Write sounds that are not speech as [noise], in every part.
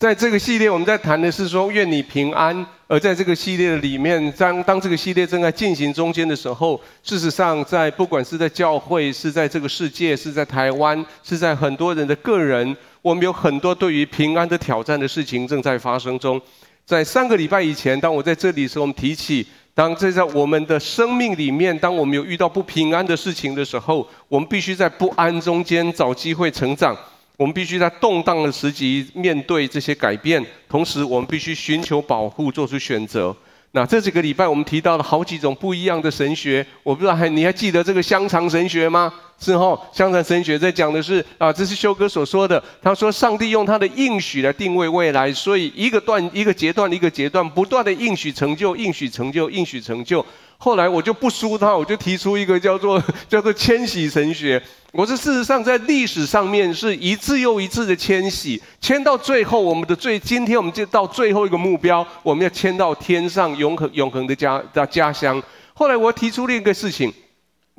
在这个系列，我们在谈的是说，愿你平安。而在这个系列里面，当当这个系列正在进行中间的时候，事实上，在不管是在教会，是在这个世界，是在台湾，是在很多人的个人，我们有很多对于平安的挑战的事情正在发生中。在三个礼拜以前，当我在这里的时候，我们提起，当这在我们的生命里面，当我们有遇到不平安的事情的时候，我们必须在不安中间找机会成长。我们必须在动荡的时期面对这些改变，同时我们必须寻求保护，做出选择。那这几个礼拜我们提到了好几种不一样的神学，我不知道还你还记得这个香肠神学吗？是吼，香肠神学在讲的是啊，这是修哥所说的。他说，上帝用他的应许来定位未来，所以一个段一个阶段一个阶段不断的应许成就，应许成就，应许成就。后来我就不输他，我就提出一个叫做 [laughs] 叫做迁徙神学。我说事实上在历史上面是一次又一次的迁徙，迁到最后，我们的最今天我们就到最后一个目标，我们要迁到天上永恒永恒的家的家乡。后来我提出另一个事情。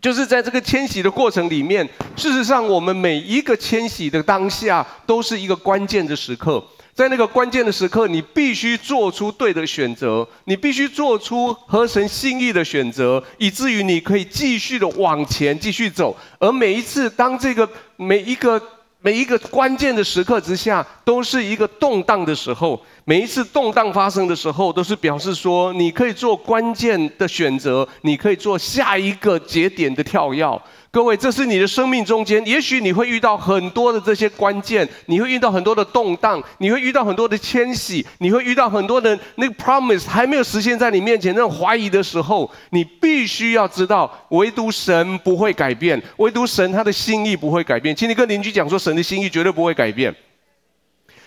就是在这个迁徙的过程里面，事实上，我们每一个迁徙的当下都是一个关键的时刻。在那个关键的时刻，你必须做出对的选择，你必须做出合神心意的选择，以至于你可以继续的往前继续走。而每一次，当这个每一个每一个关键的时刻之下，都是一个动荡的时候。每一次动荡发生的时候，都是表示说你可以做关键的选择，你可以做下一个节点的跳跃。各位，这是你的生命中间，也许你会遇到很多的这些关键，你会遇到很多的动荡，你会遇到很多的迁徙，你会遇到很多的那个 promise 还没有实现在你面前那种怀疑的时候，你必须要知道，唯独神不会改变，唯独神他的心意不会改变。请你跟邻居讲说，神的心意绝对不会改变。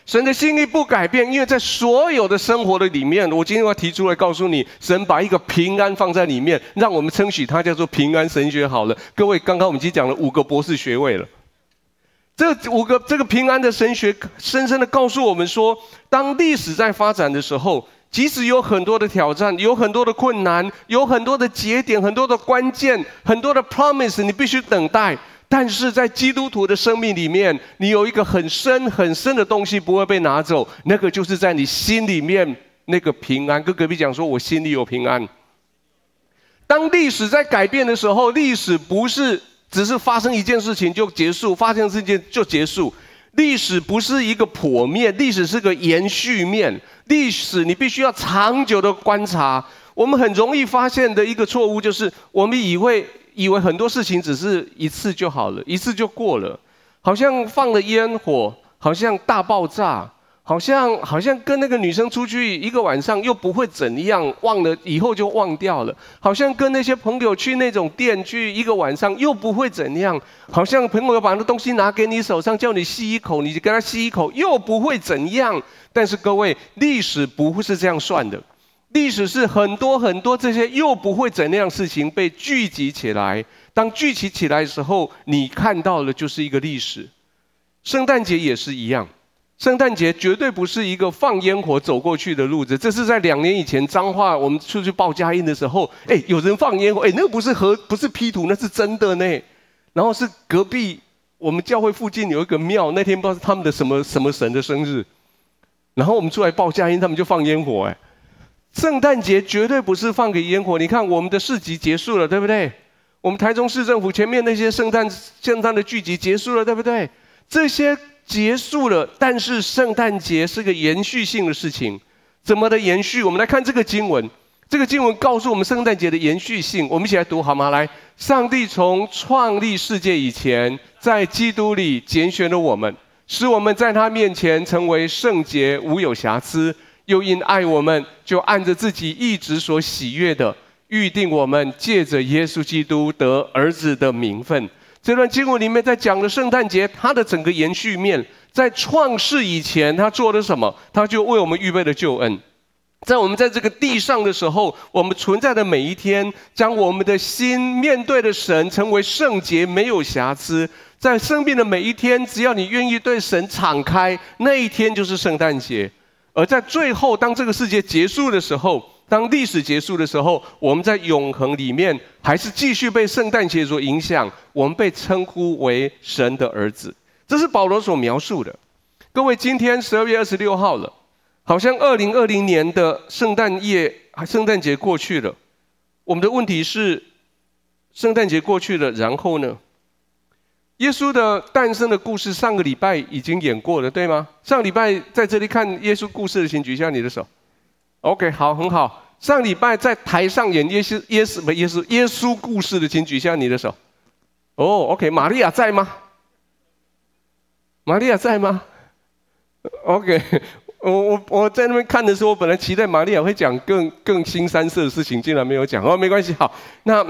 神的心意不改变，因为在所有的生活的里面，我今天要提出来告诉你，神把一个平安放在里面，让我们称许它叫做平安神学。好了，各位，刚刚我们已经讲了五个博士学位了，这五个这个平安的神学，深深的告诉我们说，当历史在发展的时候，即使有很多的挑战，有很多的困难，有很多的节点，很多的关键，很多的 promise，你必须等待。但是在基督徒的生命里面，你有一个很深很深的东西不会被拿走，那个就是在你心里面那个平安。跟隔壁讲说，我心里有平安。当历史在改变的时候，历史不是只是发生一件事情就结束，发生事件就结束。历史不是一个剖面，历史是个延续面。历史你必须要长久的观察。我们很容易发现的一个错误就是，我们以为。以为很多事情只是一次就好了，一次就过了，好像放了烟火，好像大爆炸，好像好像跟那个女生出去一个晚上又不会怎样，忘了以后就忘掉了，好像跟那些朋友去那种店去一个晚上又不会怎样，好像朋友把那东西拿给你手上叫你吸一口，你就跟他吸一口又不会怎样。但是各位，历史不会是这样算的。历史是很多很多这些又不会怎样事情被聚集起来，当聚集起来的时候，你看到的就是一个历史。圣诞节也是一样，圣诞节绝对不是一个放烟火走过去的路子。这是在两年以前彰化我们出去报佳音的时候，哎，有人放烟火，哎，那个不是和不是 P 图，那是真的呢。然后是隔壁我们教会附近有一个庙，那天不知道是他们的什么什么神的生日，然后我们出来报佳音，他们就放烟火，哎。圣诞节绝对不是放个烟火，你看我们的市集结束了，对不对？我们台中市政府前面那些圣诞圣诞的聚集结束了，对不对？这些结束了，但是圣诞节是个延续性的事情，怎么的延续？我们来看这个经文，这个经文告诉我们圣诞节的延续性。我们一起来读好吗？来，上帝从创立世界以前，在基督里拣选了我们，使我们在他面前成为圣洁，无有瑕疵。又因爱我们，就按着自己一直所喜悦的预定我们，借着耶稣基督得儿子的名分。这段经文里面在讲的圣诞节，它的整个延续面，在创世以前，他做了什么？他就为我们预备了救恩。在我们在这个地上的时候，我们存在的每一天，将我们的心面对的神，成为圣洁，没有瑕疵。在生命的每一天，只要你愿意对神敞开，那一天就是圣诞节。而在最后，当这个世界结束的时候，当历史结束的时候，我们在永恒里面还是继续被圣诞节所影响。我们被称呼为神的儿子，这是保罗所描述的。各位，今天十二月二十六号了，好像二零二零年的圣诞夜、圣诞节过去了。我们的问题是，圣诞节过去了，然后呢？耶稣的诞生的故事，上个礼拜已经演过了，对吗？上礼拜在这里看耶稣故事的，请举一下你的手。OK，好，很好。上礼拜在台上演耶稣、耶稣不耶稣耶稣故事的，请举一下你的手。哦，OK，玛利亚在吗？玛利亚在吗？OK，我我我在那边看的时候，我本来期待玛利亚会讲更更新三色的事情，竟然没有讲。哦，没关系，好，那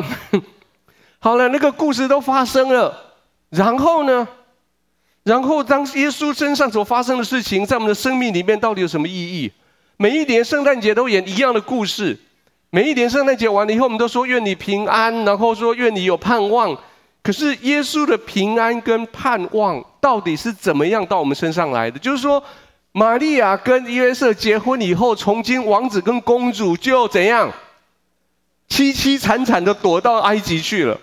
[laughs] 好了，那个故事都发生了，然后呢？然后当耶稣身上所发生的事情，在我们的生命里面到底有什么意义？每一年圣诞节都演一样的故事，每一年圣诞节完了以后，我们都说愿你平安，然后说愿你有盼望。可是耶稣的平安跟盼望到底是怎么样到我们身上来的？就是说，玛利亚跟约瑟结婚以后，从今王子跟公主就怎样，凄凄惨惨的躲到埃及去了，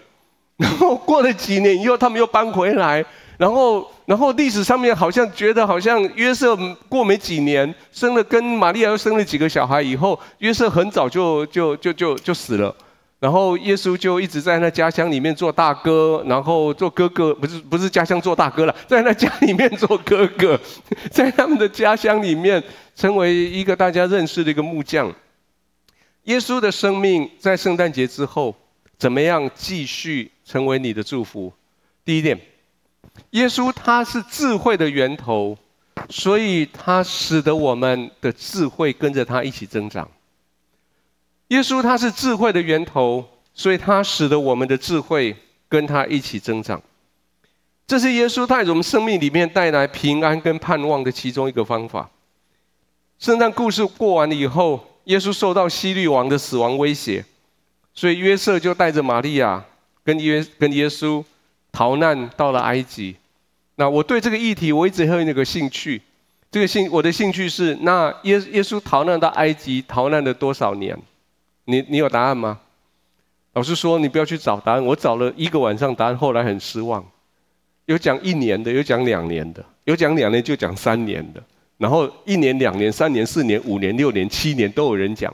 然后过了几年以后，他们又搬回来。然后，然后历史上面好像觉得，好像约瑟过没几年，生了跟玛利亚又生了几个小孩以后，约瑟很早就就就就就死了。然后耶稣就一直在那家乡里面做大哥，然后做哥哥，不是不是家乡做大哥了，在那家里面做哥哥，[laughs] 在他们的家乡里面成为一个大家认识的一个木匠。耶稣的生命在圣诞节之后怎么样继续成为你的祝福？第一点。耶稣他是智慧的源头，所以他使得我们的智慧跟着他一起增长。耶稣他是智慧的源头，所以他使得我们的智慧跟他一起增长。这是耶稣在我们生命里面带来平安跟盼望的其中一个方法。圣诞故事过完了以后，耶稣受到希律王的死亡威胁，所以约瑟就带着玛利亚跟约跟耶稣。逃难到了埃及，那我对这个议题我一直很有个兴趣。这个兴我的兴趣是，那耶耶稣逃难到埃及逃难了多少年？你你有答案吗？老师说你不要去找答案，我找了一个晚上答案，后来很失望。有讲一年的，有讲两年的，有讲两年就讲三年的，然后一年、两年、三年、四年、五年、六年、七年都有人讲，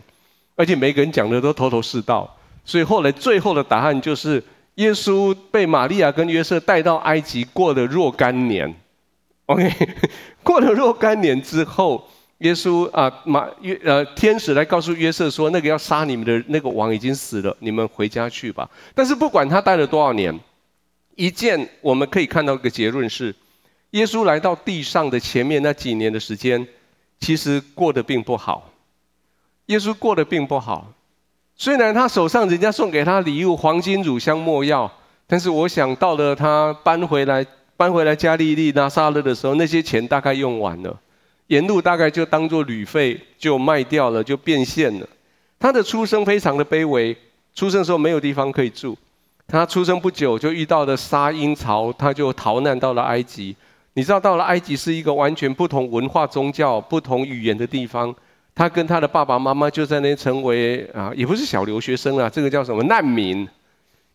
而且每个人讲的都头头是道，所以后来最后的答案就是。耶稣被玛利亚跟约瑟带到埃及，过了若干年。OK，[laughs] 过了若干年之后，耶稣啊，马约呃，天使来告诉约瑟说，那个要杀你们的那个王已经死了，你们回家去吧。但是不管他待了多少年，一件我们可以看到一个结论是，耶稣来到地上的前面那几年的时间，其实过得并不好。耶稣过得并不好。虽然他手上人家送给他礼物黄金、乳香、没药，但是我想到了他搬回来搬回来加利利拿撒勒的时候，那些钱大概用完了，沿路大概就当做旅费就卖掉了，就变现了。他的出生非常的卑微，出生的时候没有地方可以住，他出生不久就遇到了沙鹰潮，他就逃难到了埃及。你知道到了埃及是一个完全不同文化、宗教、不同语言的地方。他跟他的爸爸妈妈就在那成为啊，也不是小留学生啊，这个叫什么难民，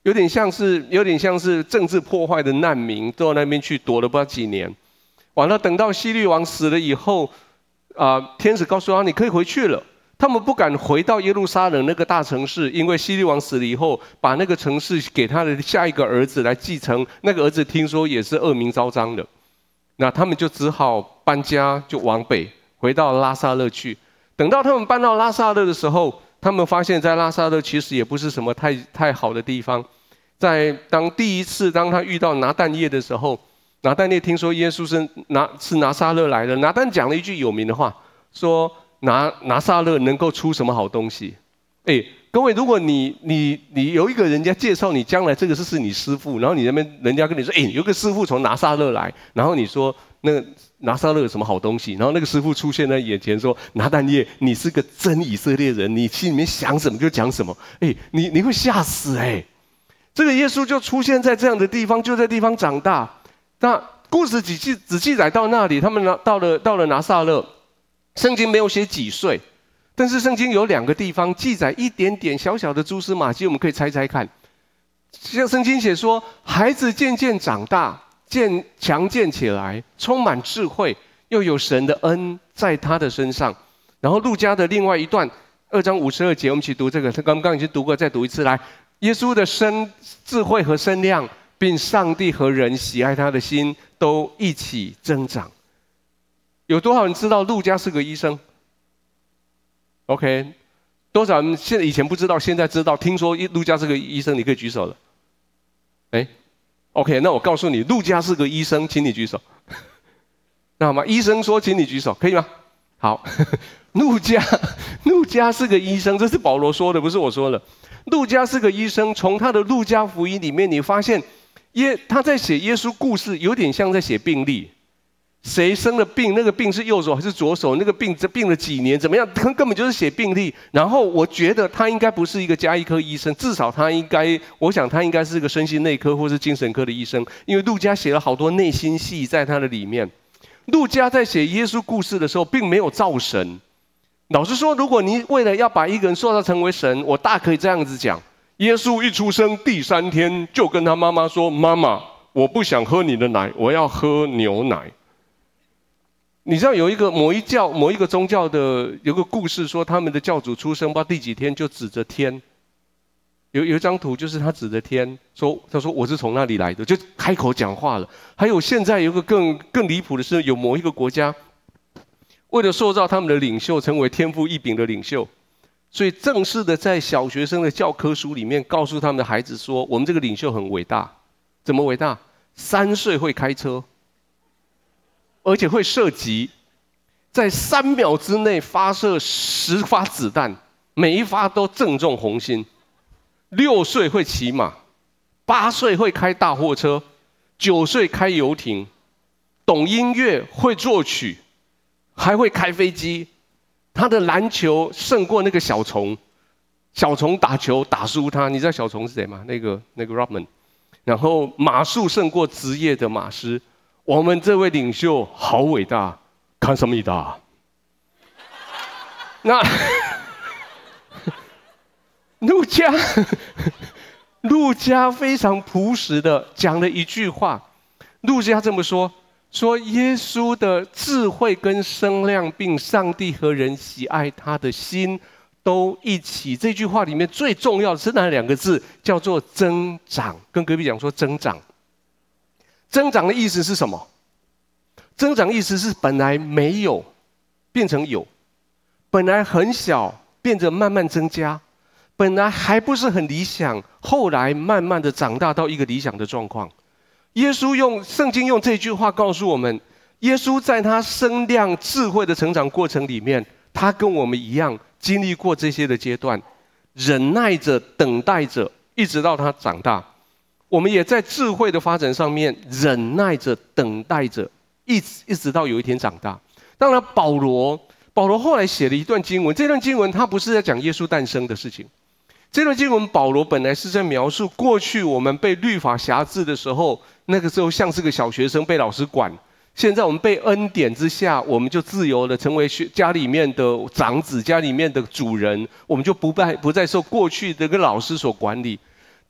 有点像是有点像是政治破坏的难民，到那边去躲了不知道几年。完了，等到希律王死了以后，啊，天使告诉他你可以回去了。他们不敢回到耶路撒冷那个大城市，因为希律王死了以后，把那个城市给他的下一个儿子来继承。那个儿子听说也是恶名昭彰的，那他们就只好搬家，就往北回到拉撒勒去。等到他们搬到拉撒勒的时候，他们发现，在拉撒勒其实也不是什么太太好的地方。在当第一次当他遇到拿但业的时候，拿但业听说耶稣是拿是拿撒勒来的，拿但讲了一句有名的话，说拿拿撒勒能够出什么好东西？哎，各位，如果你你你有一个人家介绍你将来这个是是你师傅，然后你那边人家跟你说，哎，有个师傅从拿撒勒来，然后你说。那拿撒勒有什么好东西？然后那个师傅出现在眼前说：“拿但业，你是个真以色列人，你心里面想什么就讲什么。”哎，你你会吓死哎！这个耶稣就出现在这样的地方，就在地方长大。那故事只记只记载到那里，他们拿到了到了拿撒勒，圣经没有写几岁，但是圣经有两个地方记载一点点小小的蛛丝马迹，我们可以猜猜看。像圣经写说，孩子渐渐长大。渐强健起来，充满智慧，又有神的恩在他的身上。然后路加的另外一段二章五十二节，我们一起读这个。他刚刚已经读过，再读一次来。耶稣的身智慧和身量，并上帝和人喜爱他的心都一起增长。有多少人知道路加是个医生？OK，多少人现在以前不知道，现在知道？听说路加是个医生，你可以举手了。哎，OK，那我告诉你，路加是个医生，请你举手。[laughs] 那好吗？医生说，请你举手，可以吗？好，[laughs] 路加，路加是个医生，这是保罗说的，不是我说的。路加是个医生，从他的《路加福音》里面，你发现耶他在写耶稣故事，有点像在写病历。谁生了病？那个病是右手还是左手？那个病这病了几年？怎么样？他根本就是写病历。然后我觉得他应该不是一个家医科医生，至少他应该，我想他应该是个身心内科或是精神科的医生，因为陆家写了好多内心戏在他的里面。陆家在写耶稣故事的时候，并没有造神。老实说，如果你为了要把一个人塑造成为神，我大可以这样子讲：耶稣一出生第三天，就跟他妈妈说：“妈妈，我不想喝你的奶，我要喝牛奶。”你知道有一个某一教某一个宗教的有个故事说，他们的教主出生不知道第几天就指着天，有有一张图就是他指着天说，他说我是从那里来的，就开口讲话了。还有现在有个更更离谱的是，有某一个国家为了塑造他们的领袖成为天赋异禀的领袖，所以正式的在小学生的教科书里面告诉他们的孩子说，我们这个领袖很伟大，怎么伟大？三岁会开车。而且会射击，在三秒之内发射十发子弹，每一发都正中红心。六岁会骑马，八岁会开大货车，九岁开游艇，懂音乐，会作曲，还会开飞机。他的篮球胜过那个小虫，小虫打球打输他。你知道小虫是谁吗？那个那个 Rodman。然后马术胜过职业的马师。我们这位领袖好伟大，看什么伟大？那路加，路加非常朴实的讲了一句话。路加这么说：说耶稣的智慧跟身量，并上帝和人喜爱他的心都一起。这句话里面最重要的是哪两个字？叫做增长。跟隔壁讲说增长。增长的意思是什么？增长意思是本来没有，变成有；本来很小，变得慢慢增加；本来还不是很理想，后来慢慢的长大到一个理想的状况。耶稣用圣经用这句话告诉我们：耶稣在他生量智慧的成长过程里面，他跟我们一样经历过这些的阶段，忍耐着等待着，一直到他长大。我们也在智慧的发展上面忍耐着、等待着，一直一直到有一天长大。当然，保罗，保罗后来写了一段经文，这段经文他不是在讲耶稣诞生的事情。这段经文，保罗本来是在描述过去我们被律法辖制的时候，那个时候像是个小学生被老师管。现在我们被恩典之下，我们就自由的，成为学家里面的长子，家里面的主人，我们就不再不再受过去的个老师所管理。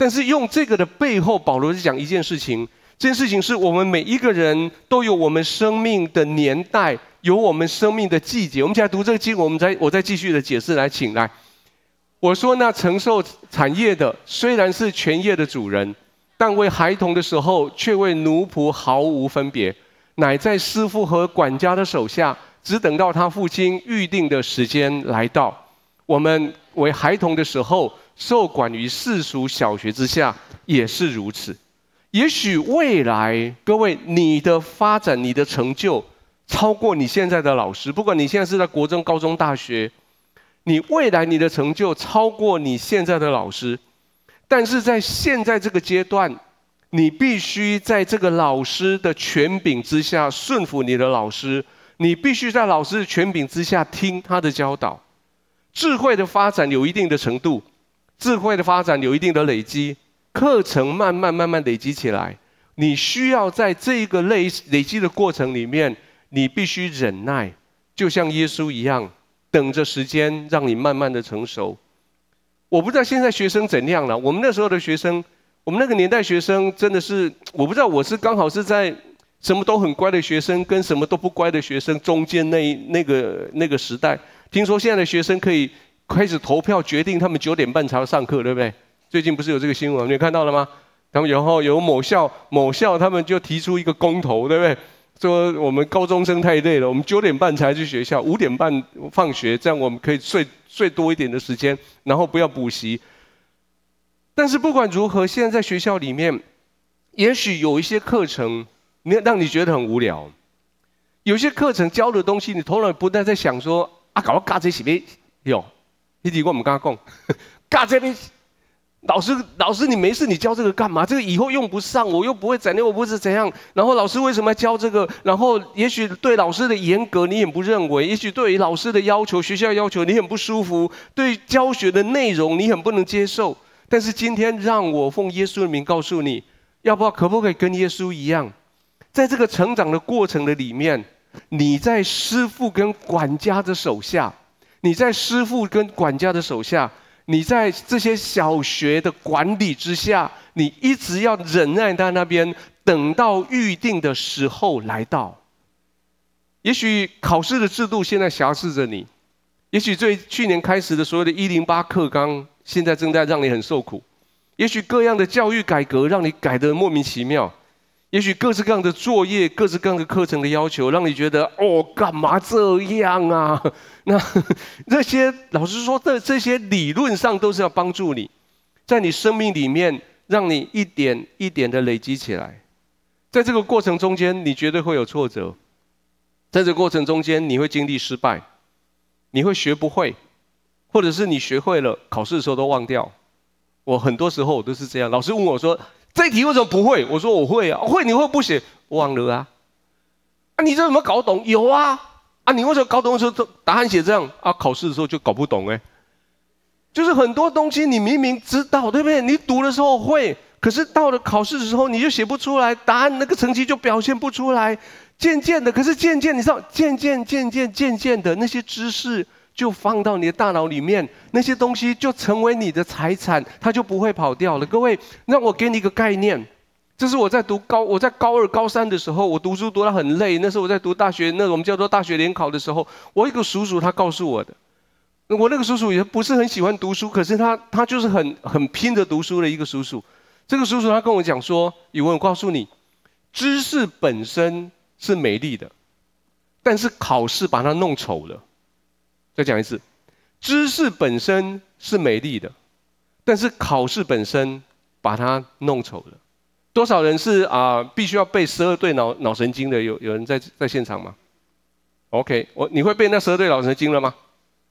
但是用这个的背后，保罗是讲一件事情。这件事情是我们每一个人都有我们生命的年代，有我们生命的季节。我们现在读这个经，我们再我再继续的解释来，请来。我说那承受产业的虽然是全业的主人，但为孩童的时候却为奴仆毫无分别，乃在师傅和管家的手下，只等到他父亲预定的时间来到。我们为孩童的时候。受管于世俗小学之下也是如此。也许未来各位，你的发展、你的成就超过你现在的老师。不管你现在是在国中、高中、大学，你未来你的成就超过你现在的老师。但是在现在这个阶段，你必须在这个老师的权柄之下顺服你的老师。你必须在老师的权柄之下听他的教导。智慧的发展有一定的程度。智慧的发展有一定的累积，课程慢慢慢慢累积起来。你需要在这个累累积的过程里面，你必须忍耐，就像耶稣一样，等着时间让你慢慢的成熟。我不知道现在学生怎样了。我们那时候的学生，我们那个年代学生真的是，我不知道我是刚好是在什么都很乖的学生跟什么都不乖的学生中间那那个那个时代。听说现在的学生可以开始投票决定他们九点半才要上课，对不对？最近不是有这个新闻，你看到了吗？他们然后有某校某校他们就提出一个公投，对不对？说我们高中生太累了，我们九点半才去学校，五点半放学，这样我们可以睡睡多一点的时间，然后不要补习。但是不管如何，现在在学校里面，也许有一些课程，你让你觉得很无聊；有些课程教的东西，你头脑不断在想说。啊，搞个嘎这些没有，你提过我们刚刚讲，[laughs] 嘎这边，老师老师你没事，你教这个干嘛？这个以后用不上，我又不会怎样，我不是怎样。然后老师为什么要教这个？然后也许对老师的严格你也不认为，也许对于老师的要求、学校要求你很不舒服，对教学的内容你很不能接受。但是今天让我奉耶稣的名告诉你，要不要可不可以跟耶稣一样，在这个成长的过程的里面。你在师傅跟管家的手下，你在师父跟管家的手下，你在这些小学的管理之下，你一直要忍耐在那边，等到预定的时候来到。也许考试的制度现在挟持着你，也许最去年开始的所有的一零八课纲，现在正在让你很受苦，也许各样的教育改革让你改得莫名其妙。也许各式各样的作业、各式各样的课程的要求，让你觉得哦，干嘛这样啊？那 [laughs] 这些老师说，的这些理论上都是要帮助你，在你生命里面，让你一点一点的累积起来。在这个过程中间，你绝对会有挫折；在这个过程中间，你会经历失败，你会学不会，或者是你学会了，考试的时候都忘掉。我很多时候我都是这样，老师问我说。这一题为什么不会？我说我会啊，会你会不写？忘了啊。啊，你这怎么搞懂？有啊。啊，你为什么搞懂的时候答案写这样？啊，考试的时候就搞不懂哎。就是很多东西你明明知道，对不对？你读的时候会，可是到了考试的时候你就写不出来，答案那个成绩就表现不出来。渐渐的，可是渐渐你知道，渐渐渐渐渐渐的那些知识。就放到你的大脑里面，那些东西就成为你的财产，它就不会跑掉了。各位，让我给你一个概念，这是我在读高，我在高二、高三的时候，我读书读得很累。那时候我在读大学，那我们叫做大学联考的时候，我一个叔叔他告诉我的，我那个叔叔也不是很喜欢读书，可是他他就是很很拼着读书的一个叔叔。这个叔叔他跟我讲说：“宇文，我告诉你，知识本身是美丽的，但是考试把它弄丑了。”再讲一次，知识本身是美丽的，但是考试本身把它弄丑了。多少人是啊、必须要背十二对脑脑神经的？有有人在在现场吗？OK，我你会背那十二对脑神经了吗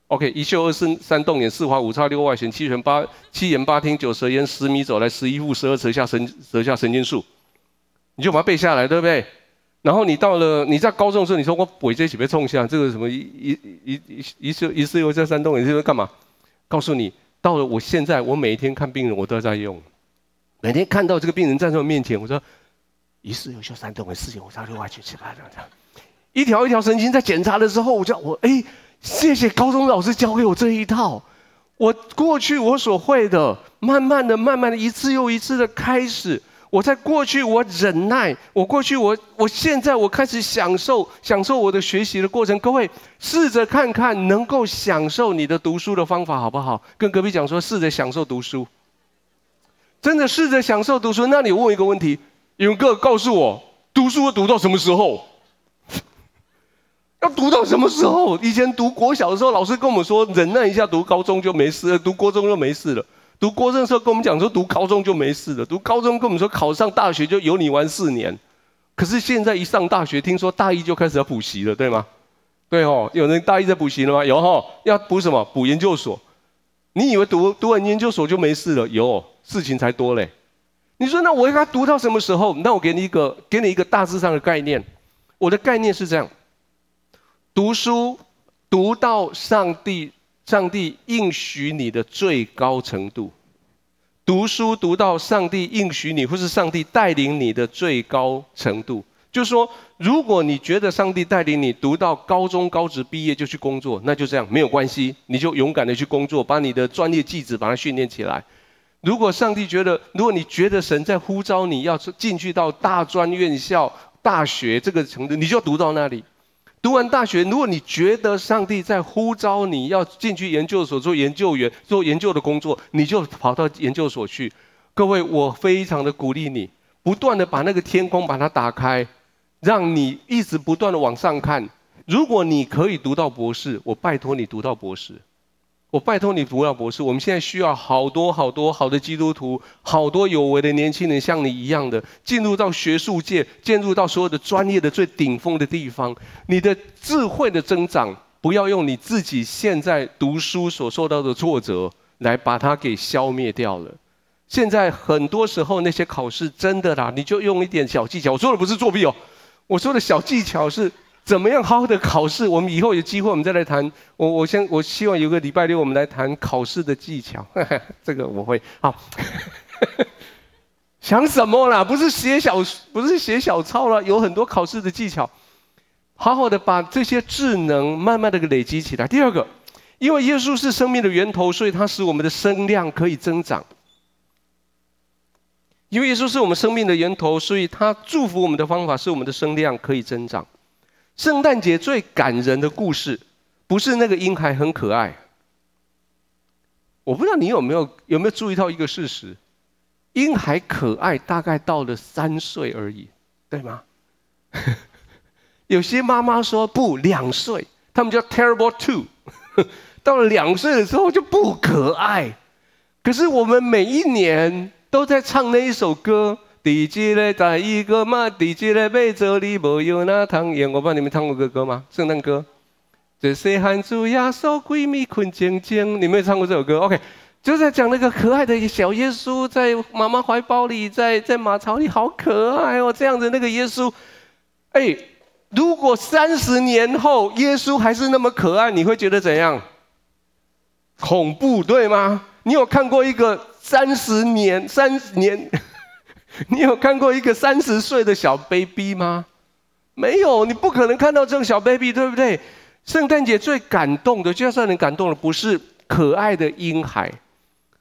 ？OK，一秀二圣三动眼四滑五叉六外旋七旋八七言八听九舌言十米走来十一步十二舌下神舌下神经数，你就把它背下来，对不对？然后你到了你在高中的时候，你说我背这些被冲下，这个什么一一一一一四一次又在山洞，你这是干嘛？告诉你，到了我现在，我每一天看病人，我都在用。每天看到这个病人站在我面前，我说一次又修三动，四九五三六外七七八这样这样，一条一条神经在检查的时候，我就我哎，谢谢高中老师教给我这一套。我过去我所会的，慢慢的、慢慢的，一次又一次的开始。我在过去，我忍耐；我过去，我我现在，我开始享受享受我的学习的过程。各位，试着看看能够享受你的读书的方法好不好？跟隔壁讲说，试着享受读书。真的试着享受读书。那你问一个问题：勇哥，告诉我，读书读到什么时候？要读到什么时候？以前读国小的时候，老师跟我们说，忍耐一下，读高中就没事了；读国中就没事了。读国中的时候跟我们讲说，读高中就没事了；读高中跟我们说，考上大学就有你玩四年。可是现在一上大学，听说大一就开始要补习了，对吗？对哦，有人大一在补习了吗？有哈、哦，要补什么？补研究所。你以为读读完研究所就没事了？有，事情才多嘞。你说那我应该读到什么时候？那我给你一个，给你一个大致上的概念。我的概念是这样：读书读到上帝。上帝应许你的最高程度，读书读到上帝应许你，或是上帝带领你的最高程度，就是说，如果你觉得上帝带领你读到高中高职毕业就去工作，那就这样没有关系，你就勇敢的去工作，把你的专业技职把它训练起来。如果上帝觉得，如果你觉得神在呼召你要进去到大专院校，大学这个程度，你就要读到那里。读完大学，如果你觉得上帝在呼召你要进去研究所做研究员、做研究的工作，你就跑到研究所去。各位，我非常的鼓励你，不断的把那个天空把它打开，让你一直不断的往上看。如果你可以读到博士，我拜托你读到博士。我拜托你读到博士。我们现在需要好多好多好的基督徒，好多有为的年轻人，像你一样的进入到学术界，进入到所有的专业的最顶峰的地方。你的智慧的增长，不要用你自己现在读书所受到的挫折来把它给消灭掉了。现在很多时候那些考试真的啦，你就用一点小技巧。我说的不是作弊哦，我说的小技巧是。怎么样好好的考试？我们以后有机会，我们再来谈。我我先我希望有个礼拜六，我们来谈考试的技巧。[laughs] 这个我会好。[laughs] 想什么啦？不是写小不是写小抄了，有很多考试的技巧。好好的把这些智能慢慢的给累积起来。第二个，因为耶稣是生命的源头，所以他使我们的声量可以增长。因为耶稣是我们生命的源头，所以他祝福我们的方法是我们的声量可以增长。圣诞节最感人的故事，不是那个婴孩很可爱。我不知道你有没有有没有注意到一个事实：婴孩可爱大概到了三岁而已，对吗？[laughs] 有些妈妈说不，两岁，他们叫 terrible two，[laughs] 到了两岁的时候就不可爱。可是我们每一年都在唱那一首歌。第几个在一个嘛？第几个被这里没有那汤圆？我不知道你们唱过这个歌吗？圣诞歌。这细汉子呀，手闺蜜困静静。你没有唱过这首歌？OK，就在讲那个可爱的小耶稣在妈妈怀抱里，在在马槽里，好可爱哦。这样子那个耶稣，哎，如果三十年后耶稣还是那么可爱，你会觉得怎样？恐怖，对吗？你有看过一个三十年、三十年？[laughs] 你有看过一个三十岁的小 baby 吗？没有，你不可能看到这种小 baby，对不对？圣诞节最感动的，就要让人感动的，不是可爱的婴孩。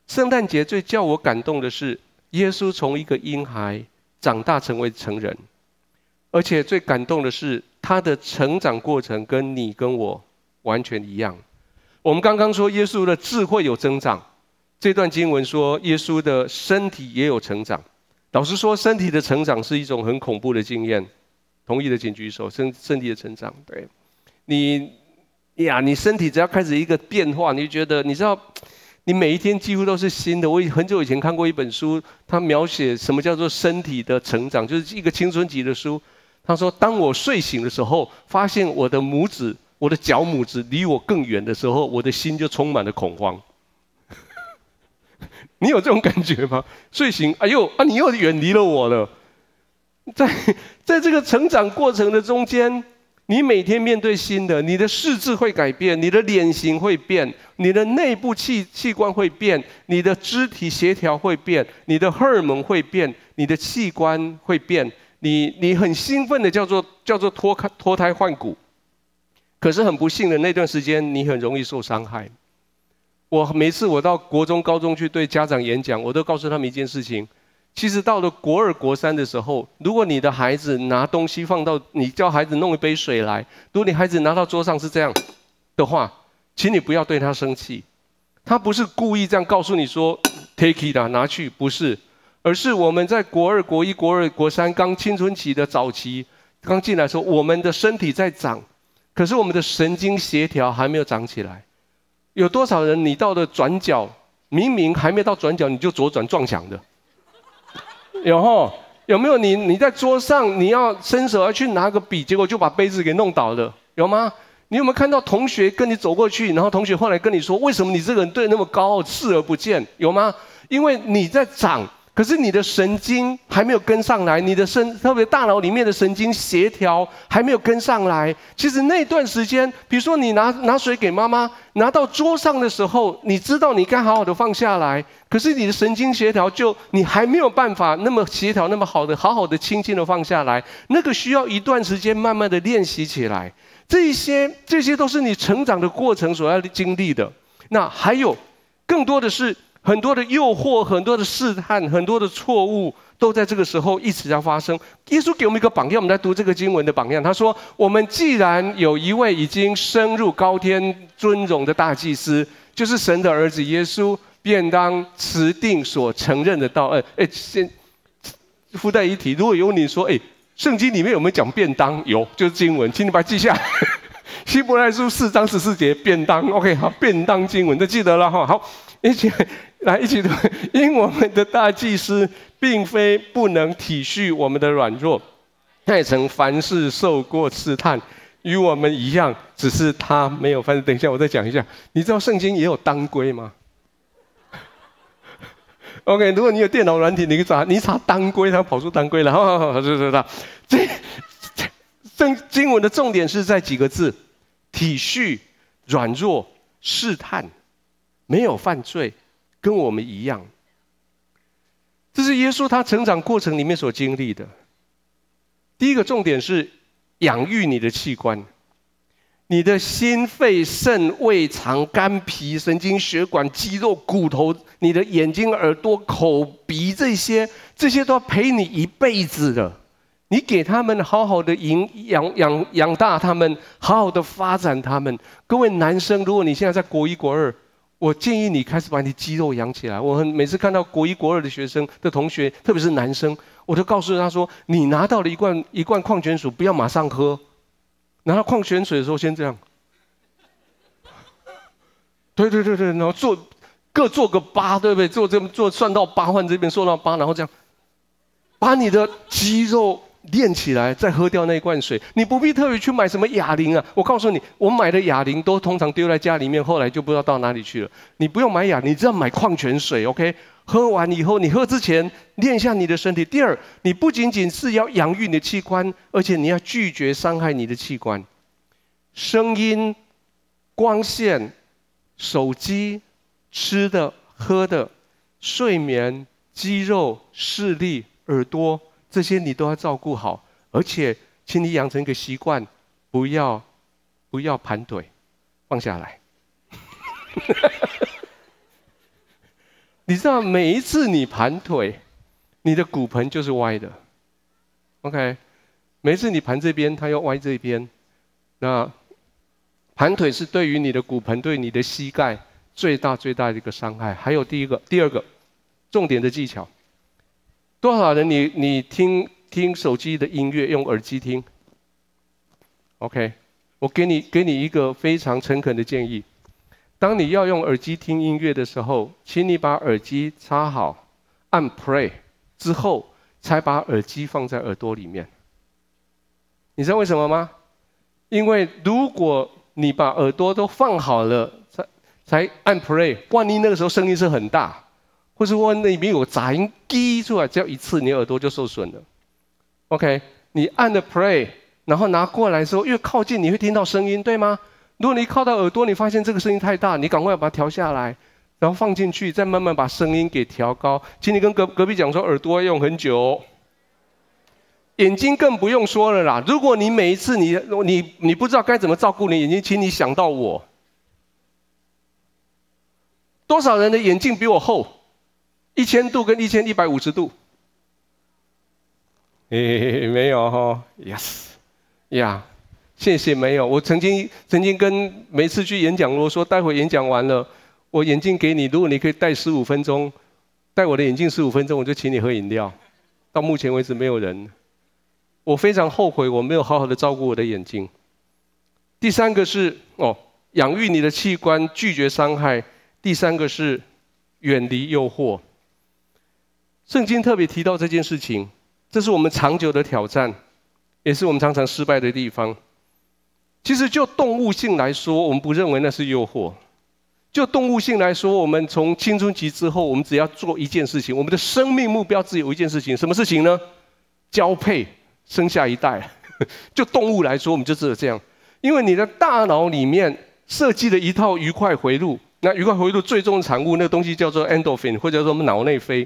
圣诞节最叫我感动的是，耶稣从一个婴孩长大成为成人，而且最感动的是他的成长过程跟你跟我完全一样。我们刚刚说耶稣的智慧有增长，这段经文说耶稣的身体也有成长。老实说，身体的成长是一种很恐怖的经验。同意的请举手。身身体的成长，对，你呀，你身体只要开始一个变化，你就觉得，你知道，你每一天几乎都是新的。我很久以前看过一本书，它描写什么叫做身体的成长，就是一个青春期的书。他说，当我睡醒的时候，发现我的拇指，我的脚拇指离我更远的时候，我的心就充满了恐慌。你有这种感觉吗？[laughs] 睡醒，哎呦啊！你又远离了我了。在在这个成长过程的中间，你每天面对新的，你的四肢会改变，你的脸型会变，你的内部器器官会变，你的肢体协调会变，你的荷尔蒙会变，你的器官会变。你你很兴奋的叫做叫做脱开脱胎换骨，可是很不幸的那段时间，你很容易受伤害。我每次我到国中、高中去对家长演讲，我都告诉他们一件事情：其实到了国二、国三的时候，如果你的孩子拿东西放到你叫孩子弄一杯水来，如果你孩子拿到桌上是这样的话，请你不要对他生气。他不是故意这样告诉你说 “take it 啊，拿去”，不是，而是我们在国二、国一、国二、国三刚青春期的早期刚进来的时候，我们的身体在长，可是我们的神经协调还没有长起来。有多少人，你到了转角，明明还没到转角，你就左转撞墙的？有吼？有没有你？你在桌上，你要伸手要去拿个笔，结果就把杯子给弄倒了，有吗？你有没有看到同学跟你走过去，然后同学后来跟你说，为什么你这个人对那么高傲，视而不见？有吗？因为你在长。可是你的神经还没有跟上来，你的神特别大脑里面的神经协调还没有跟上来。其实那段时间，比如说你拿拿水给妈妈，拿到桌上的时候，你知道你该好好的放下来。可是你的神经协调就你还没有办法那么协调，那么好的好好的轻轻的放下来。那个需要一段时间慢慢的练习起来。这些这些都是你成长的过程所要经历的。那还有更多的是。很多的诱惑，很多的试探，很多的错误，都在这个时候一直在发生。耶稣给我们一个榜样，我们来读这个经文的榜样。他说：“我们既然有一位已经升入高天尊荣的大祭司，就是神的儿子耶稣，便当持定所承认的道。”哎哎，先附带一提，如果有你说：“哎，圣经里面有没有讲便当？”有，就是经文，请你把它记下来。[laughs] 希伯来书四章十四节，便当。OK，好，便当经文，就记得了哈。好。而且来，一起读。[laughs] 因我们的大祭司并非不能体恤我们的软弱，他也曾凡事受过试探，与我们一样，只是他没有犯。等一下，我再讲一下。你知道圣经也有当归吗？[laughs] OK，如果你有电脑软体，你查，你查当归，它跑出当归了。好好好，知道知道。这圣经文的重点是在几个字：体恤、软弱、试探。没有犯罪，跟我们一样。这是耶稣他成长过程里面所经历的。第一个重点是养育你的器官，你的心肺肾胃肠肝脾神经血管肌肉骨头，你的眼睛耳朵口鼻这些，这些都要陪你一辈子的。你给他们好好的营养养养大他们，好好的发展他们。各位男生，如果你现在在国一国二，我建议你开始把你肌肉养起来。我很每次看到国一国二的学生的同学，特别是男生，我都告诉他说：你拿到了一罐一罐矿泉水，不要马上喝。拿到矿泉水的时候，先这样。对对对对，然后做各做个八，对不对？做这做算到八，换这边算到八，然后这样，把你的肌肉。练起来，再喝掉那一罐水。你不必特别去买什么哑铃啊！我告诉你，我买的哑铃都通常丢在家里面，后来就不知道到哪里去了。你不用买哑铃，你只要买矿泉水，OK？喝完以后，你喝之前练一下你的身体。第二，你不仅仅是要养育你的器官，而且你要拒绝伤害你的器官。声音、光线、手机、吃的、喝的、睡眠、肌肉、视力、耳朵。这些你都要照顾好，而且，请你养成一个习惯，不要，不要盘腿，放下来。你知道，每一次你盘腿，你的骨盆就是歪的。OK，每一次你盘这边，它又歪这边。那盘腿是对于你的骨盆、对你的膝盖最大最大的一个伤害。还有第一个、第二个重点的技巧。多少人你你听听手机的音乐用耳机听？OK，我给你给你一个非常诚恳的建议：当你要用耳机听音乐的时候，请你把耳机插好，按 Play 之后，才把耳机放在耳朵里面。你知道为什么吗？因为如果你把耳朵都放好了，才才按 Play，万一那个时候声音是很大。或是说那里面有杂音滴出来，只要一次，你耳朵就受损了。OK，你按的 Play，然后拿过来的时候，越靠近你会听到声音，对吗？如果你靠到耳朵，你发现这个声音太大，你赶快把它调下来，然后放进去，再慢慢把声音给调高。请你跟隔隔壁讲说，耳朵要用很久，眼睛更不用说了啦。如果你每一次你你你不知道该怎么照顾你眼睛，请你想到我。多少人的眼镜比我厚？一千度跟一千一百五十度，诶，没有哈，yes，呀，谢谢没有。我曾经曾经跟每次去演讲，我说待会演讲完了，我眼镜给你，如果你可以戴十五分钟，戴我的眼镜十五分钟，我就请你喝饮料。到目前为止没有人，我非常后悔我没有好好的照顾我的眼睛。第三个是哦，养育你的器官，拒绝伤害。第三个是远离诱惑。圣经特别提到这件事情，这是我们长久的挑战，也是我们常常失败的地方。其实就动物性来说，我们不认为那是诱惑。就动物性来说，我们从青春期之后，我们只要做一件事情，我们的生命目标只有一件事情，什么事情呢？交配，生下一代。[laughs] 就动物来说，我们就只有这样，因为你的大脑里面设计了一套愉快回路，那愉快回路最终的产物，那个东西叫做 endorphin，或者说我们脑内啡。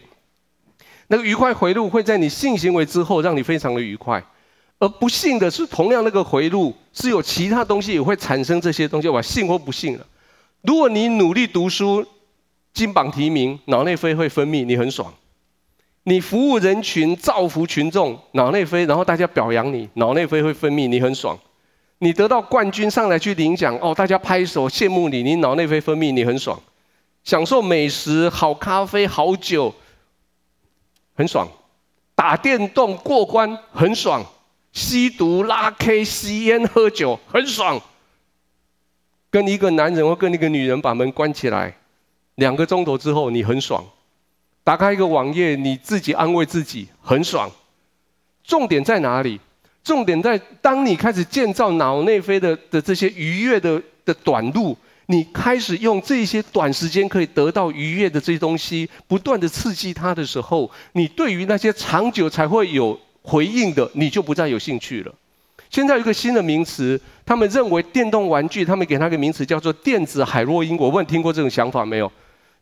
那个愉快回路会在你性行为之后让你非常的愉快，而不幸的是，同样那个回路是有其他东西也会产生这些东西，我信或不信了。如果你努力读书，金榜题名，脑内啡会分泌，你很爽；你服务人群，造福群众，脑内啡，然后大家表扬你，脑内啡会分泌，你很爽；你得到冠军上来去领奖，哦，大家拍手羡慕你，你脑内啡分泌，你很爽；享受美食、好咖啡、好酒，很爽；打电动过关，很爽；吸毒、拉 K、吸烟、喝酒，很爽。跟一个男人或跟一个女人把门关起来，两个钟头之后你很爽，打开一个网页，你自己安慰自己很爽。重点在哪里？重点在当你开始建造脑内啡的的这些愉悦的的短路，你开始用这些短时间可以得到愉悦的这些东西，不断的刺激它的时候，你对于那些长久才会有回应的，你就不再有兴趣了。现在有一个新的名词，他们认为电动玩具，他们给它一个名词叫做电子海洛因。我问听过这种想法没有？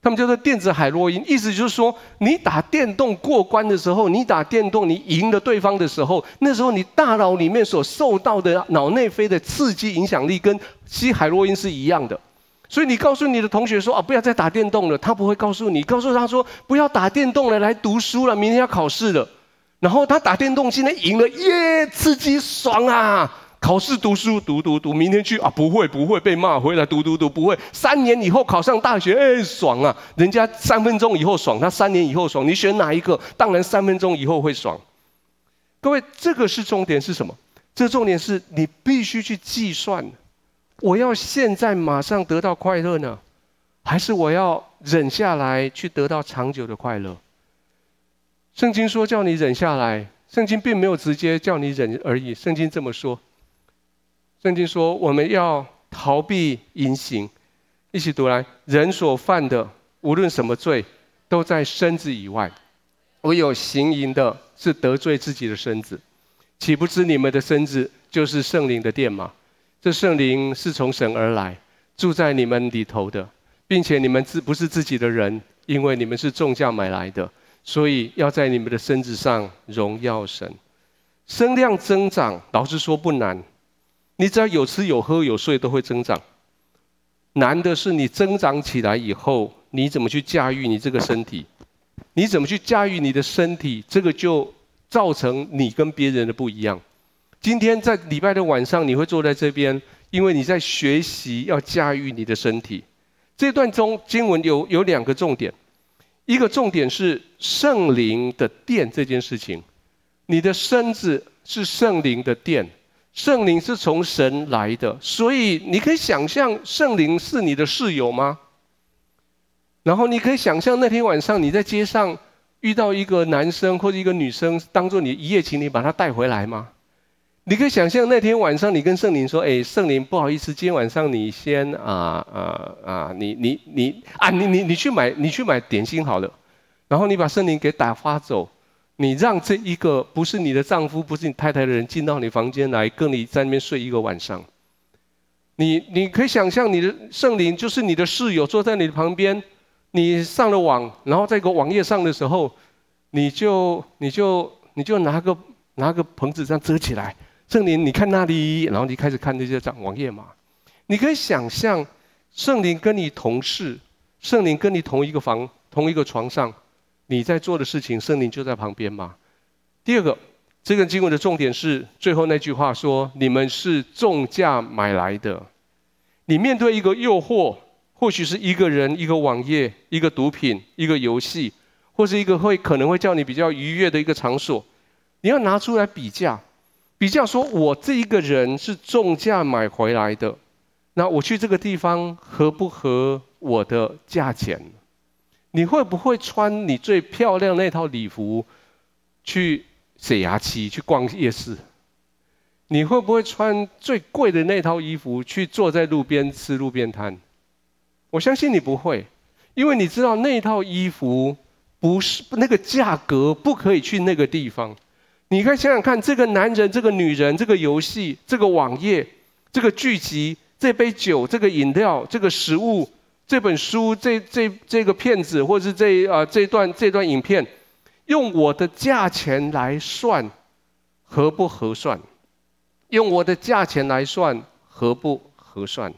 他们叫做电子海洛因，意思就是说，你打电动过关的时候，你打电动你赢了对方的时候，那时候你大脑里面所受到的脑内啡的刺激影响力跟吸海洛因是一样的。所以你告诉你的同学说啊，不要再打电动了，他不会告诉你，告诉他说不要打电动了，来读书了，明天要考试了。然后他打电动，今天赢了，耶，刺激爽啊！考试读书读读读，明天去啊，不会不会被骂，回来读读读不会。三年以后考上大学，哎，爽啊！人家三分钟以后爽，他三年以后爽，你选哪一个？当然三分钟以后会爽。各位，这个是重点是什么？这重点是你必须去计算，我要现在马上得到快乐呢，还是我要忍下来去得到长久的快乐？圣经说叫你忍下来，圣经并没有直接叫你忍而已。圣经这么说，圣经说我们要逃避淫行，一起读来，人所犯的无论什么罪，都在身子以外；唯有行淫的，是得罪自己的身子。岂不知你们的身子就是圣灵的殿吗？这圣灵是从神而来，住在你们里头的，并且你们自不是自己的人，因为你们是重价买来的。所以要在你们的身子上荣耀神，身量增长，老实说不难。你只要有吃有喝有睡，都会增长。难的是你增长起来以后，你怎么去驾驭你这个身体？你怎么去驾驭你的身体？这个就造成你跟别人的不一样。今天在礼拜的晚上，你会坐在这边，因为你在学习要驾驭你的身体。这段中经文有有两个重点。一个重点是圣灵的殿这件事情，你的身子是圣灵的殿，圣灵是从神来的，所以你可以想象圣灵是你的室友吗？然后你可以想象那天晚上你在街上遇到一个男生或者一个女生，当做你一夜情，你把他带回来吗？你可以想象那天晚上，你跟圣灵说：“哎，圣灵，不好意思，今天晚上你先啊啊啊，你你你啊，你你你去买你去买点心好了，然后你把圣灵给打发走，你让这一个不是你的丈夫，不是你太太的人进到你房间来，跟你在那边睡一个晚上。你你可以想象你的圣灵就是你的室友，坐在你的旁边，你上了网，然后在一个网页上的时候，你就你就你就拿个拿个棚子这样遮起来。”圣灵，你看那里，然后你开始看那些网网页嘛？你可以想象，圣灵跟你同事，圣灵跟你同一个房、同一个床上，你在做的事情，圣灵就在旁边嘛。第二个，这个经文的重点是最后那句话说：“你们是重价买来的。”你面对一个诱惑，或许是一个人、一个网页、一个毒品、一个游戏，或是一个会可能会叫你比较愉悦的一个场所，你要拿出来比价。比较说，我这一个人是重价买回来的，那我去这个地方合不合我的价钱？你会不会穿你最漂亮那套礼服去洗牙期去逛夜市？你会不会穿最贵的那套衣服去坐在路边吃路边摊？我相信你不会，因为你知道那套衣服不是那个价格，不可以去那个地方。你可以想想看，这个男人、这个女人、这个游戏、这个网页、这个剧集、这杯酒、这个饮料、这个食物、这本书、这这这个片子，或者是这啊这段这段影片，用我的价钱来算，合不合算？用我的价钱来算，合不合算？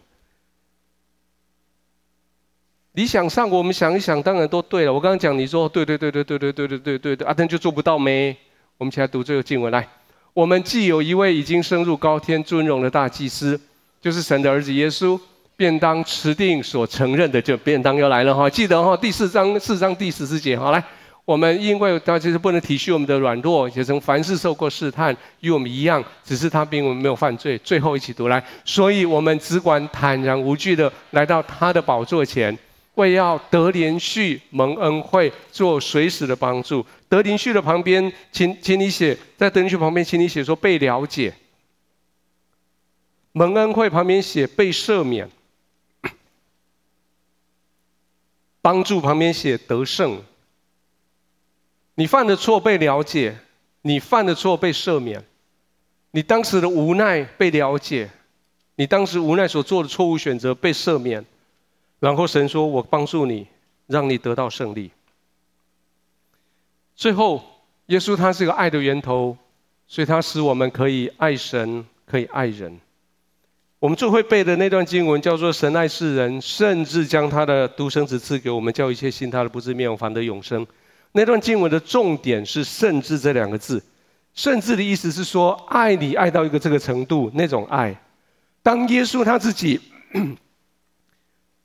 理想上我们想一想，当然都对了。我刚刚讲，你说对对对对对对对对对对对，阿登就做不到没？我们起来读这个经文来。我们既有一位已经升入高天尊荣的大祭司，就是神的儿子耶稣，便当持定所承认的，就便当要来了哈。记得哈，第四章四章第十四节，好来。我们因为他其实不能体恤我们的软弱，也曾凡事受过试探，与我们一样，只是他比我们没有犯罪。最后一起读来，所以我们只管坦然无惧的来到他的宝座前。为要得连续蒙恩惠，做随时的帮助。得连续的旁边，请请你写在得连续旁边，请你写说被了解。蒙恩惠旁边写被赦免。帮助旁边写得胜。你犯的错被了解，你犯的错被赦免，你当时的无奈被了解，你当时无奈所做的错误选择被赦免。然后神说：“我帮助你，让你得到胜利。”最后，耶稣他是个爱的源头，所以他使我们可以爱神，可以爱人。我们最会背的那段经文叫做“神爱世人，甚至将他的独生子赐给我们，叫一切信他的不至灭亡，反得永生。”那段经文的重点是“甚至”这两个字，“甚至”的意思是说，爱你爱到一个这个程度，那种爱。当耶稣他自己。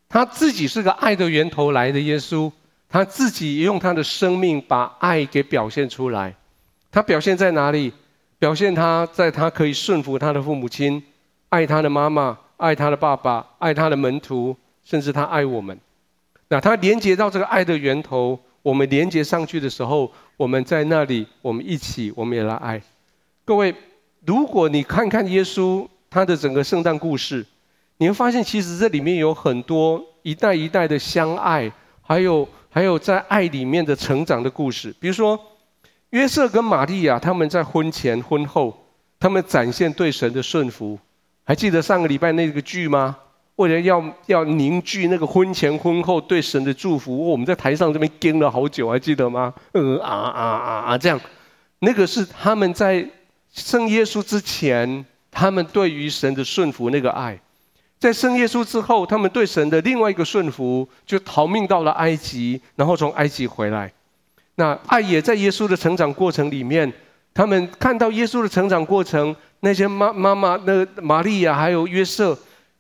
他自己是个爱的源头来的耶稣，他自己用他的生命把爱给表现出来。他表现在哪里？表现他在他可以顺服他的父母亲，爱他的妈妈，爱他的爸爸，爱他的门徒，甚至他爱我们。那他连接到这个爱的源头，我们连接上去的时候，我们在那里，我们一起，我们也来爱。各位，如果你看看耶稣他的整个圣诞故事。你会发现，其实这里面有很多一代一代的相爱，还有还有在爱里面的成长的故事。比如说，约瑟跟玛利亚他们在婚前婚后，他们展现对神的顺服。还记得上个礼拜那个剧吗？为了要要凝聚那个婚前婚后对神的祝福，我们在台上这边跟了好久，还记得吗？嗯啊啊啊啊这样，那个是他们在生耶稣之前，他们对于神的顺服那个爱。在生耶稣之后，他们对神的另外一个顺服，就逃命到了埃及，然后从埃及回来。那爱也在耶稣的成长过程里面，他们看到耶稣的成长过程，那些妈妈妈、那玛利亚还有约瑟，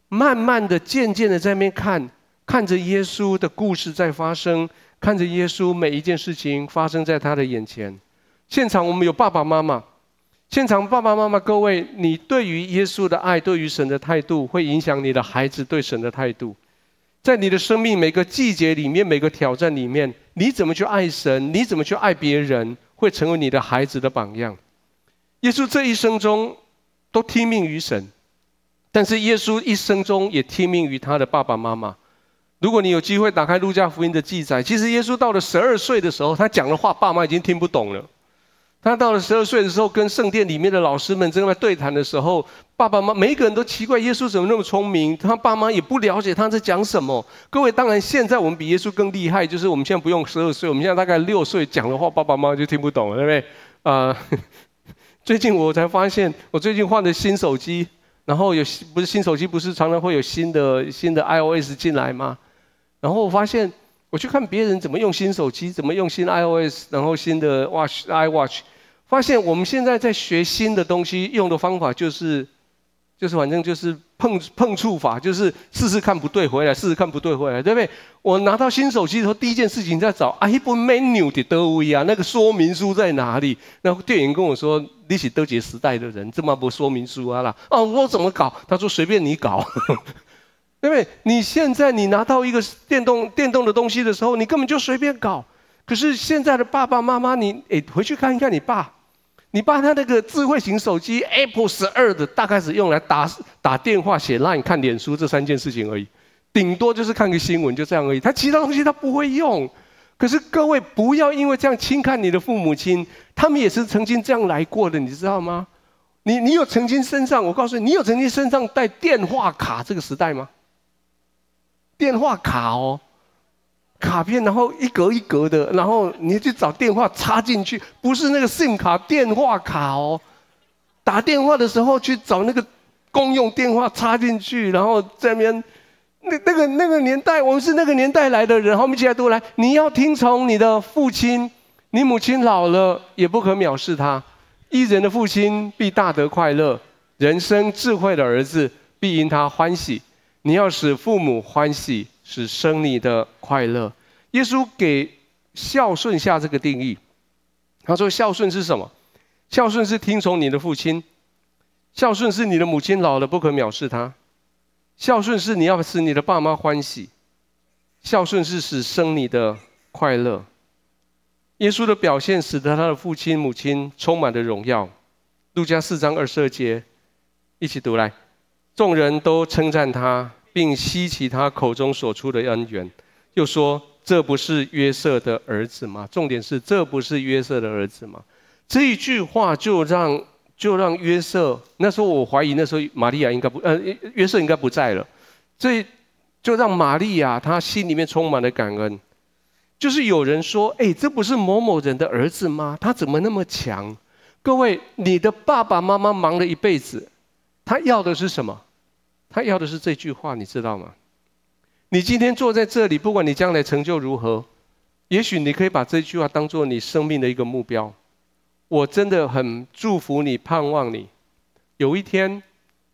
慢慢的、渐渐的在那边看，看着耶稣的故事在发生，看着耶稣每一件事情发生在他的眼前。现场我们有爸爸妈妈。现场爸爸妈妈，各位，你对于耶稣的爱，对于神的态度，会影响你的孩子对神的态度。在你的生命每个季节里面，每个挑战里面，你怎么去爱神？你怎么去爱别人？会成为你的孩子的榜样。耶稣这一生中都听命于神，但是耶稣一生中也听命于他的爸爸妈妈。如果你有机会打开路加福音的记载，其实耶稣到了十二岁的时候，他讲的话，爸妈已经听不懂了。他到了十二岁的时候，跟圣殿里面的老师们正在对谈的时候，爸爸妈妈每一个人都奇怪耶稣怎么那么聪明，他爸妈也不了解他在讲什么。各位，当然现在我们比耶稣更厉害，就是我们现在不用十二岁，我们现在大概六岁讲的话，爸爸妈妈就听不懂了，对不对？啊、呃，最近我才发现，我最近换的新手机，然后有不是新手机，不是常常会有新的新的 iOS 进来吗？然后我发现。我去看别人怎么用新手机，怎么用新 iOS，然后新的 Watch iWatch，发现我们现在在学新的东西，用的方法就是，就是反正就是碰碰触法，就是试试看不对回来，试试看不对回来，对不对？我拿到新手机的时候，第一件事情在找 iPhone menu 的德威啊，那个说明书在哪里？然后店员跟我说：“你是德杰时代的人，这么不说明书啊啦？”哦，我怎么搞？他说：“随便你搞。”因为？你现在你拿到一个电动电动的东西的时候，你根本就随便搞。可是现在的爸爸妈妈，你诶回去看一看你爸，你爸他那个智慧型手机 Apple 十二的，大概是用来打打电话、写烂、看脸书这三件事情而已，顶多就是看个新闻，就这样而已。他其他东西他不会用。可是各位不要因为这样轻看你的父母亲，他们也是曾经这样来过的，你知道吗？你你有曾经身上，我告诉你，你有曾经身上带电话卡这个时代吗？电话卡哦，卡片，然后一格一格的，然后你去找电话插进去，不是那个 SIM 卡，电话卡哦。打电话的时候去找那个公用电话插进去，然后这边那那个那个年代，我们是那个年代来的人，我们一起来读来。你要听从你的父亲，你母亲老了也不可藐视他。一人的父亲必大得快乐，人生智慧的儿子必因他欢喜。你要使父母欢喜，使生你的快乐。耶稣给孝顺下这个定义，他说孝顺是什么？孝顺是听从你的父亲，孝顺是你的母亲老了不可藐视他。孝顺是你要使你的爸妈欢喜，孝顺是使生你的快乐。耶稣的表现使得他的父亲母亲充满了荣耀。路加四章二十二节，一起读来，众人都称赞他，并希奇他口中所出的恩怨，又说：这不是约瑟的儿子吗？重点是这不是约瑟的儿子吗？这一句话就让。就让约瑟那时候，我怀疑那时候玛利亚应该不，呃，约瑟应该不在了。这就让玛利亚她心里面充满了感恩。就是有人说，哎，这不是某某人的儿子吗？他怎么那么强？各位，你的爸爸妈妈忙了一辈子，他要的是什么？他要的是这句话，你知道吗？你今天坐在这里，不管你将来成就如何，也许你可以把这句话当做你生命的一个目标。我真的很祝福你，盼望你有一天，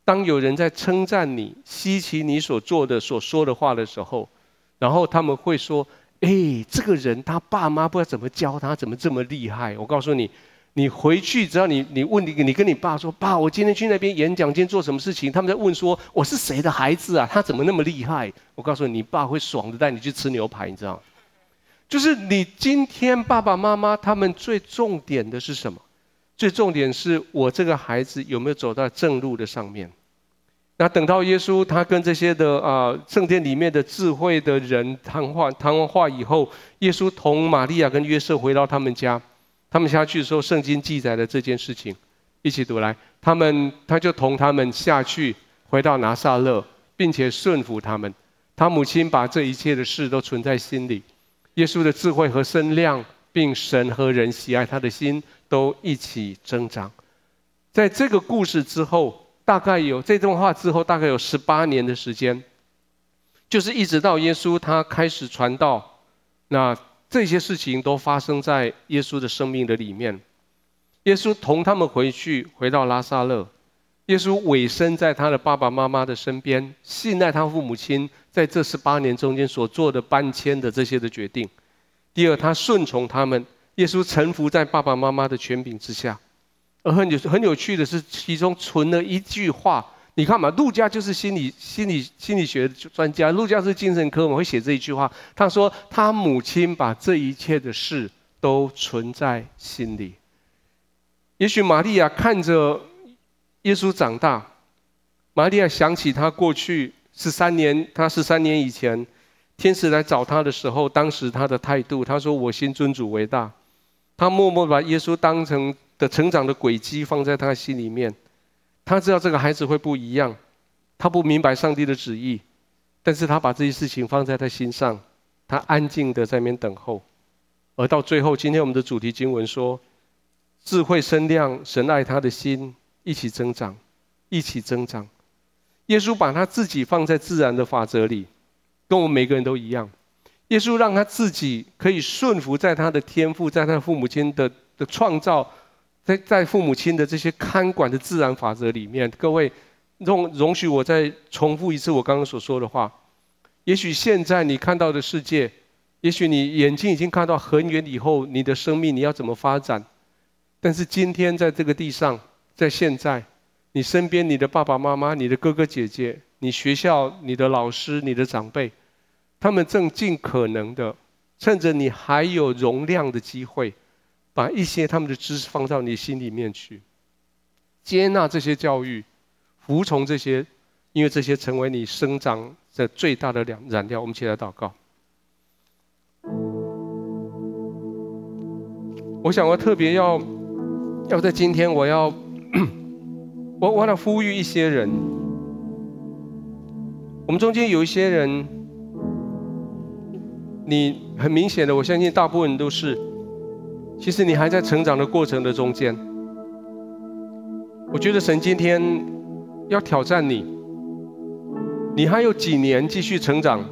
当有人在称赞你、稀奇你所做的、所说的话的时候，然后他们会说：“哎，这个人他爸妈不知道怎么教他，怎么这么厉害？”我告诉你，你回去只要你你问你，你跟你爸说：“爸，我今天去那边演讲，今天做什么事情？”他们在问说：“我是谁的孩子啊？他怎么那么厉害？”我告诉你，你爸会爽的带你去吃牛排，你知道。就是你今天爸爸妈妈他们最重点的是什么？最重点是我这个孩子有没有走在正路的上面？那等到耶稣他跟这些的啊圣殿里面的智慧的人谈话谈完话以后，耶稣同玛利亚跟约瑟回到他们家，他们下去的时候，圣经记载了这件事情，一起读来，他们他就同他们下去回到拿撒勒，并且顺服他们，他母亲把这一切的事都存在心里。耶稣的智慧和身量，并神和人喜爱他的心都一起增长。在这个故事之后，大概有这段话之后，大概有十八年的时间，就是一直到耶稣他开始传道，那这些事情都发生在耶稣的生命的里面。耶稣同他们回去，回到拉撒勒。耶稣委身在他的爸爸妈妈的身边，信赖他父母亲在这十八年中间所做的搬迁的这些的决定。第二，他顺从他们，耶稣臣服在爸爸妈妈的权柄之下。而很有很有趣的是，其中存了一句话，你看嘛，路家就是心理心理心理学专家，路家是精神科，我们会写这一句话。他说，他母亲把这一切的事都存在心里。也许玛利亚看着。耶稣长大，玛利亚想起他过去十三年，他十三年以前，天使来找他的时候，当时他的态度，他说：“我心尊主为大。”他默默把耶稣当成的成长的轨迹放在他心里面。他知道这个孩子会不一样，他不明白上帝的旨意，但是他把这些事情放在他心上，他安静的在那边等候。而到最后，今天我们的主题经文说：“智慧生亮，神爱他的心。”一起增长，一起增长。耶稣把他自己放在自然的法则里，跟我们每个人都一样。耶稣让他自己可以顺服在他的天赋，在他父母亲的的创造，在在父母亲的这些看管的自然法则里面。各位，容容许我再重复一次我刚刚所说的话。也许现在你看到的世界，也许你眼睛已经看到很远以后你的生命你要怎么发展，但是今天在这个地上。在现在，你身边，你的爸爸妈妈、你的哥哥姐姐、你学校、你的老师、你的长辈，他们正尽可能的，趁着你还有容量的机会，把一些他们的知识放到你心里面去，接纳这些教育，服从这些，因为这些成为你生长的最大的燃燃料。我们起来祷告。我想，我特别要，要在今天，我要。[coughs] 我我要呼吁一些人，我们中间有一些人，你很明显的，我相信大部分人都是，其实你还在成长的过程的中间。我觉得神今天要挑战你，你还有几年继续成长？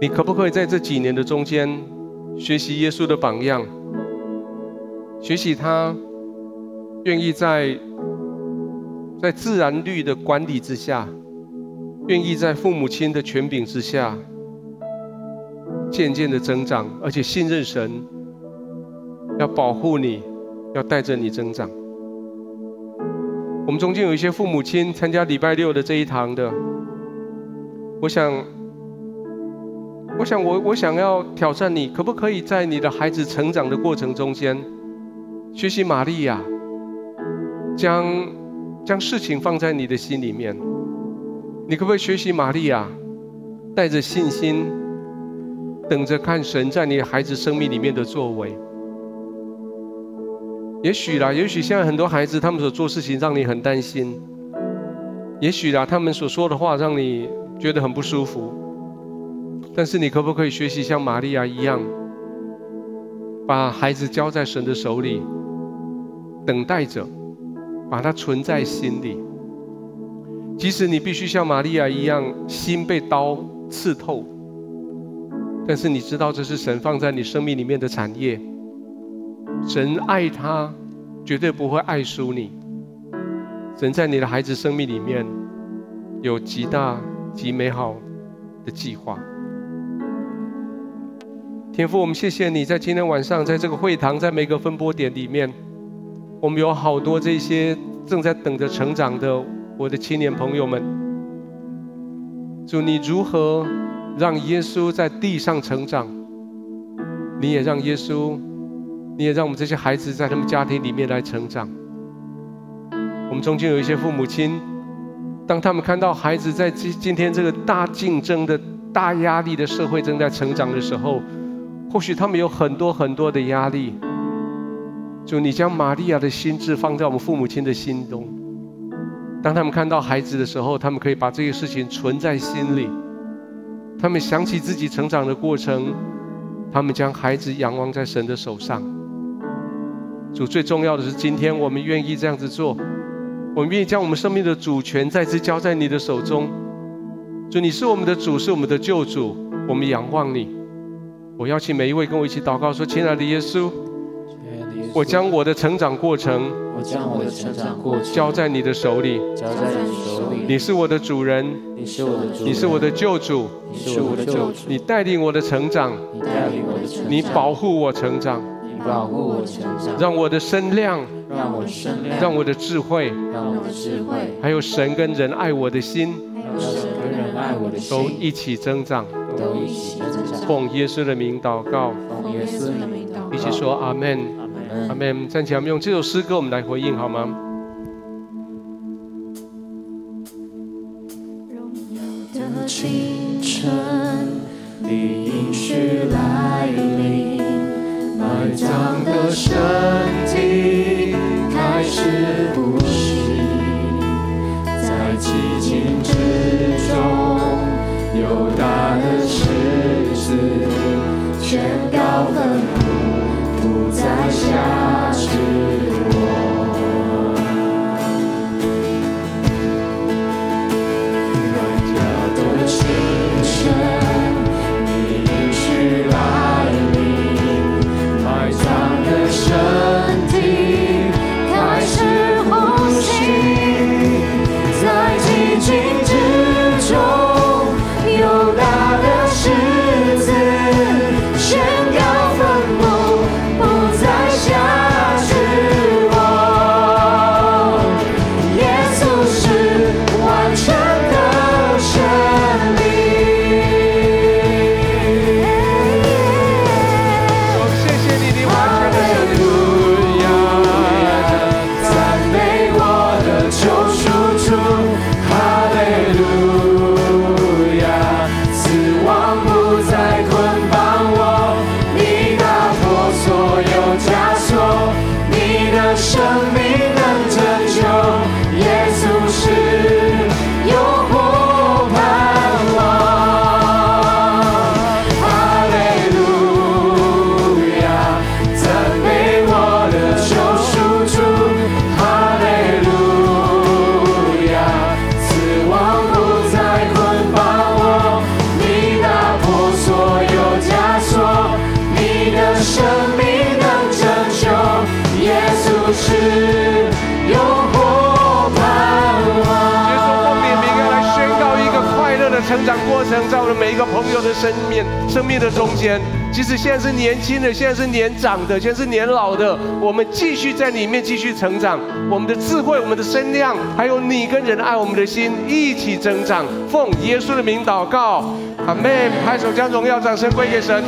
你可不可以在这几年的中间学习耶稣的榜样？学习他愿意在在自然律的管理之下，愿意在父母亲的权柄之下，渐渐的增长，而且信任神，要保护你，要带着你增长。我们中间有一些父母亲参加礼拜六的这一堂的，我想，我想我我想要挑战你，可不可以在你的孩子成长的过程中间，学习玛利亚，将将事情放在你的心里面，你可不可以学习玛利亚，带着信心，等着看神在你孩子生命里面的作为？也许啦，也许现在很多孩子他们所做事情让你很担心，也许啦，他们所说的话让你觉得很不舒服。但是你可不可以学习像玛利亚一样，把孩子交在神的手里，等待着，把它存在心里。即使你必须像玛利亚一样，心被刀刺透，但是你知道这是神放在你生命里面的产业。神爱他，绝对不会爱输你。神在你的孩子生命里面有极大极美好的计划。天父，我们谢谢你在今天晚上，在这个会堂，在每个分播点里面，我们有好多这些正在等着成长的我的青年朋友们。主，你如何让耶稣在地上成长？你也让耶稣。你也让我们这些孩子在他们家庭里面来成长。我们中间有一些父母亲，当他们看到孩子在今今天这个大竞争的大压力的社会正在成长的时候，或许他们有很多很多的压力。就你将玛利亚的心智放在我们父母亲的心中，当他们看到孩子的时候，他们可以把这个事情存在心里。他们想起自己成长的过程，他们将孩子仰望在神的手上。主，最重要的是，今天我们愿意这样子做，我们愿意将我们生命的主权再次交在你的手中。主，你是我们的主，是我们的救主，我们仰望你。我邀请每一位跟我一起祷告说：“亲爱的耶稣，我将我的成长过程，我将我的成长过程交在你的手里，交在你手里。你是我的主人，你是我的主人，你是我的救主，你是我的救主。你带领我的成长，你带领我的成长，你保护我成长。”保护我成长，让我的身量，让我的身量，让我的智慧，让我的智慧，还有神跟人爱我的心，还有神跟人爱我的心，都一起增长，都一起增长。奉耶稣的名祷告，奉耶稣的名祷告，一起说阿门，阿门。站起来，我们用这首诗歌，我们来回应好吗？荣耀的清晨，你应许来倔强的身体开始呼吸，在寂静之中，有大的狮子生命生命的中间。即使现在是年轻的，现在是年长的，现在是年老的，我们继续在里面继续成长，我们的智慧、我们的身量，还有你跟人爱我们的心一起增长。奉耶稣的名祷告，阿门。拍手将荣耀掌声归给神。